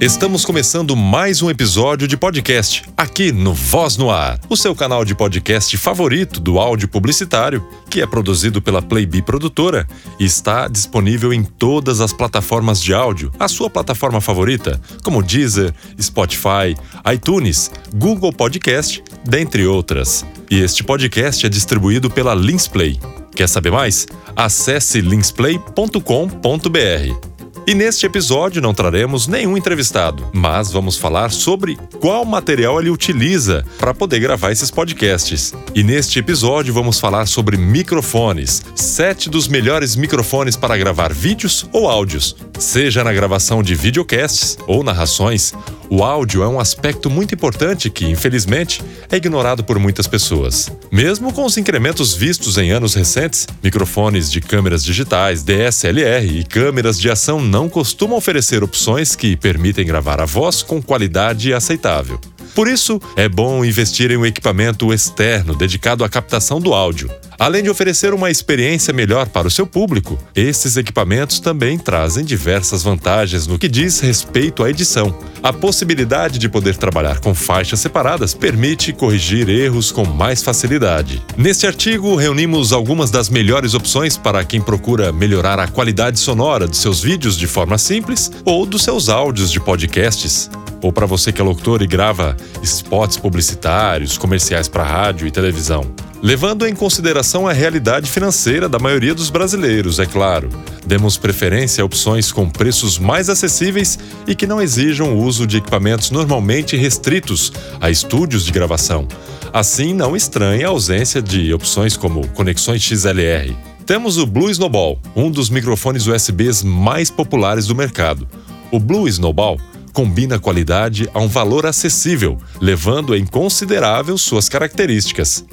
Estamos começando mais um episódio de podcast aqui no Voz no Ar, o seu canal de podcast favorito do áudio publicitário, que é produzido pela Playbee Produtora e está disponível em todas as plataformas de áudio, a sua plataforma favorita, como Deezer, Spotify, iTunes, Google Podcast, dentre outras. E este podcast é distribuído pela Linsplay. Quer saber mais? Acesse linsplay.com.br. E neste episódio não traremos nenhum entrevistado, mas vamos falar sobre qual material ele utiliza para poder gravar esses podcasts. E neste episódio vamos falar sobre microfones, sete dos melhores microfones para gravar vídeos ou áudios, seja na gravação de videocasts ou narrações. O áudio é um aspecto muito importante que, infelizmente, é ignorado por muitas pessoas. Mesmo com os incrementos vistos em anos recentes, microfones de câmeras digitais, DSLR e câmeras de ação não costumam oferecer opções que permitem gravar a voz com qualidade aceitável. Por isso, é bom investir em um equipamento externo dedicado à captação do áudio. Além de oferecer uma experiência melhor para o seu público, esses equipamentos também trazem diversas vantagens no que diz respeito à edição. A possibilidade de poder trabalhar com faixas separadas permite corrigir erros com mais facilidade. Neste artigo, reunimos algumas das melhores opções para quem procura melhorar a qualidade sonora de seus vídeos de forma simples ou dos seus áudios de podcasts ou para você que é locutor e grava spots publicitários, comerciais para rádio e televisão. Levando em consideração a realidade financeira da maioria dos brasileiros, é claro. Demos preferência a opções com preços mais acessíveis e que não exijam o uso de equipamentos normalmente restritos a estúdios de gravação. Assim, não estranha a ausência de opções como conexões XLR. Temos o Blue Snowball, um dos microfones USBs mais populares do mercado. O Blue Snowball combina qualidade a um valor acessível, levando em considerável suas características.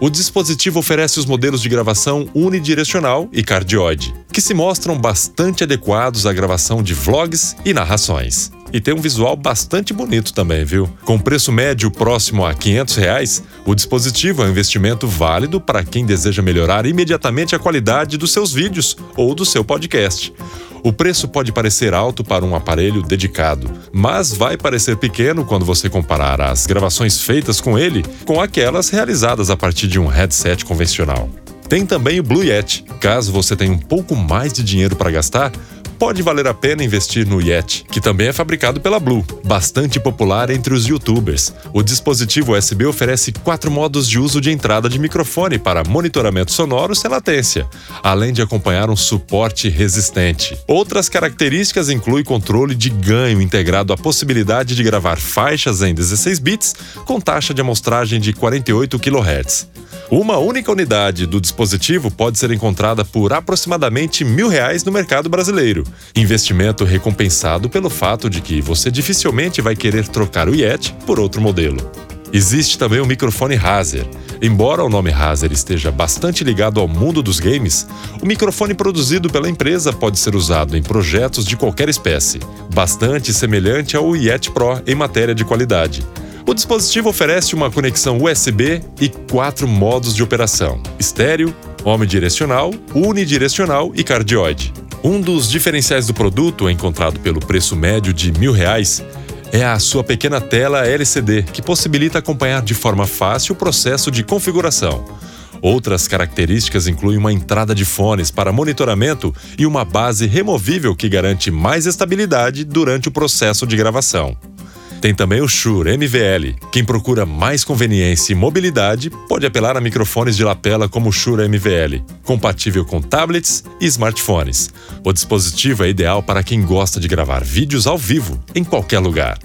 O dispositivo oferece os modelos de gravação unidirecional e cardioide, que se mostram bastante adequados à gravação de vlogs e narrações. E tem um visual bastante bonito também, viu? Com preço médio próximo a 500 reais, o dispositivo é um investimento válido para quem deseja melhorar imediatamente a qualidade dos seus vídeos ou do seu podcast. O preço pode parecer alto para um aparelho dedicado, mas vai parecer pequeno quando você comparar as gravações feitas com ele com aquelas realizadas a partir de um headset convencional. Tem também o Blue Yeti. Caso você tenha um pouco mais de dinheiro para gastar, pode valer a pena investir no Yeti, que também é fabricado pela Blue, bastante popular entre os youtubers. O dispositivo USB oferece quatro modos de uso de entrada de microfone para monitoramento sonoro sem latência, além de acompanhar um suporte resistente. Outras características incluem controle de ganho integrado à possibilidade de gravar faixas em 16 bits com taxa de amostragem de 48 kHz. Uma única unidade do dispositivo pode ser encontrada por aproximadamente mil reais no mercado brasileiro. Investimento recompensado pelo fato de que você dificilmente vai querer trocar o Yeti por outro modelo. Existe também o microfone Razer. Embora o nome Razer esteja bastante ligado ao mundo dos games, o microfone produzido pela empresa pode ser usado em projetos de qualquer espécie, bastante semelhante ao Yeti Pro em matéria de qualidade. O dispositivo oferece uma conexão USB e quatro modos de operação: estéreo, omnidirecional, unidirecional e cardioide. Um dos diferenciais do produto, encontrado pelo preço médio de mil reais, é a sua pequena tela LCD, que possibilita acompanhar de forma fácil o processo de configuração. Outras características incluem uma entrada de fones para monitoramento e uma base removível que garante mais estabilidade durante o processo de gravação. Tem também o Shure MVL. Quem procura mais conveniência e mobilidade pode apelar a microfones de lapela como o Shure MVL, compatível com tablets e smartphones. O dispositivo é ideal para quem gosta de gravar vídeos ao vivo, em qualquer lugar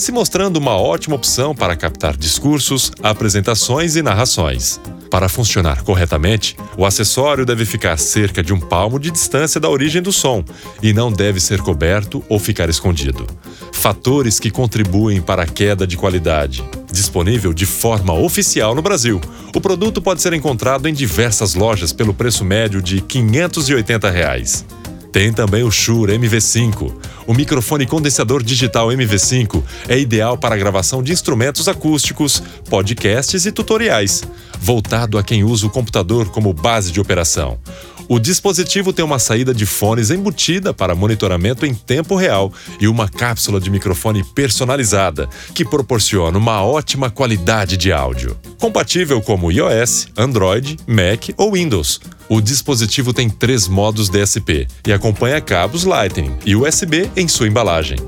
se mostrando uma ótima opção para captar discursos, apresentações e narrações. Para funcionar corretamente, o acessório deve ficar cerca de um palmo de distância da origem do som e não deve ser coberto ou ficar escondido. Fatores que contribuem para a queda de qualidade. Disponível de forma oficial no Brasil, o produto pode ser encontrado em diversas lojas pelo preço médio de 580 reais. Tem também o Shure MV5. O microfone condensador digital MV5 é ideal para a gravação de instrumentos acústicos, podcasts e tutoriais, voltado a quem usa o computador como base de operação. O dispositivo tem uma saída de fones embutida para monitoramento em tempo real e uma cápsula de microfone personalizada, que proporciona uma ótima qualidade de áudio. Compatível como iOS, Android, Mac ou Windows. O dispositivo tem três modos DSP e acompanha cabos Lightning e USB em sua embalagem.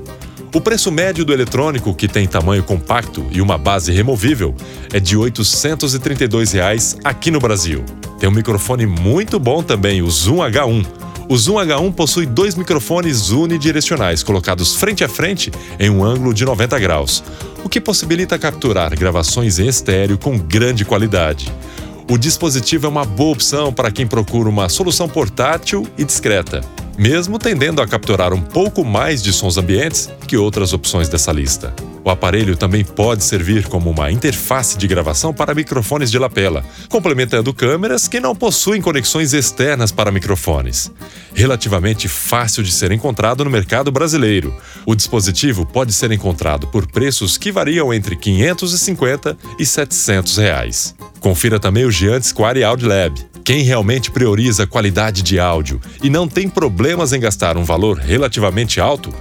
O preço médio do eletrônico, que tem tamanho compacto e uma base removível, é de 832 reais aqui no Brasil. Tem um microfone muito bom também, o Zoom H1. O Zoom H1 possui dois microfones unidirecionais colocados frente a frente em um ângulo de 90 graus, o que possibilita capturar gravações em estéreo com grande qualidade. O dispositivo é uma boa opção para quem procura uma solução portátil e discreta, mesmo tendendo a capturar um pouco mais de sons ambientes que outras opções dessa lista. O aparelho também pode servir como uma interface de gravação para microfones de lapela, complementando câmeras que não possuem conexões externas para microfones. Relativamente fácil de ser encontrado no mercado brasileiro. O dispositivo pode ser encontrado por preços que variam entre 550 e 700 reais. Confira também o Giants Quari Audio Lab. Quem realmente prioriza qualidade de áudio e não tem problemas em gastar um valor relativamente alto,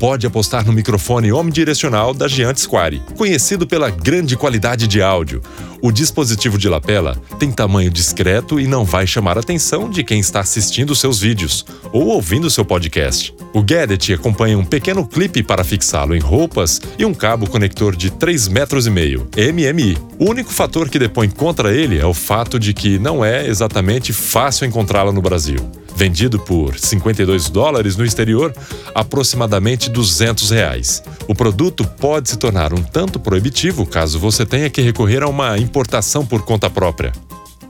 pode apostar no microfone omnidirecional da Giant Square, conhecido pela grande qualidade de áudio. O dispositivo de lapela tem tamanho discreto e não vai chamar a atenção de quem está assistindo seus vídeos ou ouvindo seu podcast. O gadget acompanha um pequeno clipe para fixá-lo em roupas e um cabo conector de 3,5 metros e meio, MMI. O único fator que depõe contra ele é o fato de que não é exatamente fácil encontrá-lo no Brasil vendido por 52 dólares no exterior, aproximadamente 200 reais. O produto pode se tornar um tanto proibitivo caso você tenha que recorrer a uma importação por conta própria.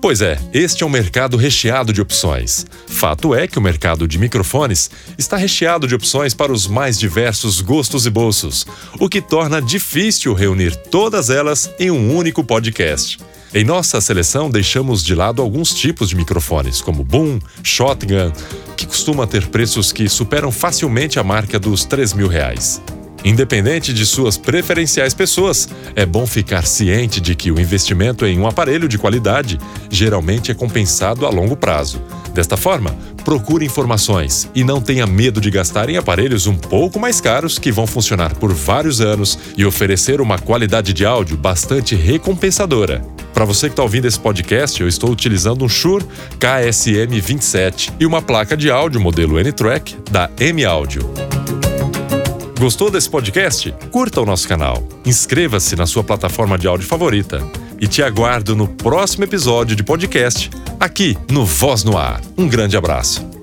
Pois é, este é um mercado recheado de opções. Fato é que o mercado de microfones está recheado de opções para os mais diversos gostos e bolsos, o que torna difícil reunir todas elas em um único podcast. Em nossa seleção, deixamos de lado alguns tipos de microfones, como boom, shotgun, que costuma ter preços que superam facilmente a marca dos 3 mil reais. Independente de suas preferenciais pessoas, é bom ficar ciente de que o investimento em um aparelho de qualidade geralmente é compensado a longo prazo. Desta forma, procure informações e não tenha medo de gastar em aparelhos um pouco mais caros que vão funcionar por vários anos e oferecer uma qualidade de áudio bastante recompensadora. Para você que está ouvindo esse podcast, eu estou utilizando um Shure KSM27 e uma placa de áudio modelo N-Track da M Audio. Gostou desse podcast? Curta o nosso canal, inscreva-se na sua plataforma de áudio favorita e te aguardo no próximo episódio de podcast aqui no Voz no Ar. Um grande abraço.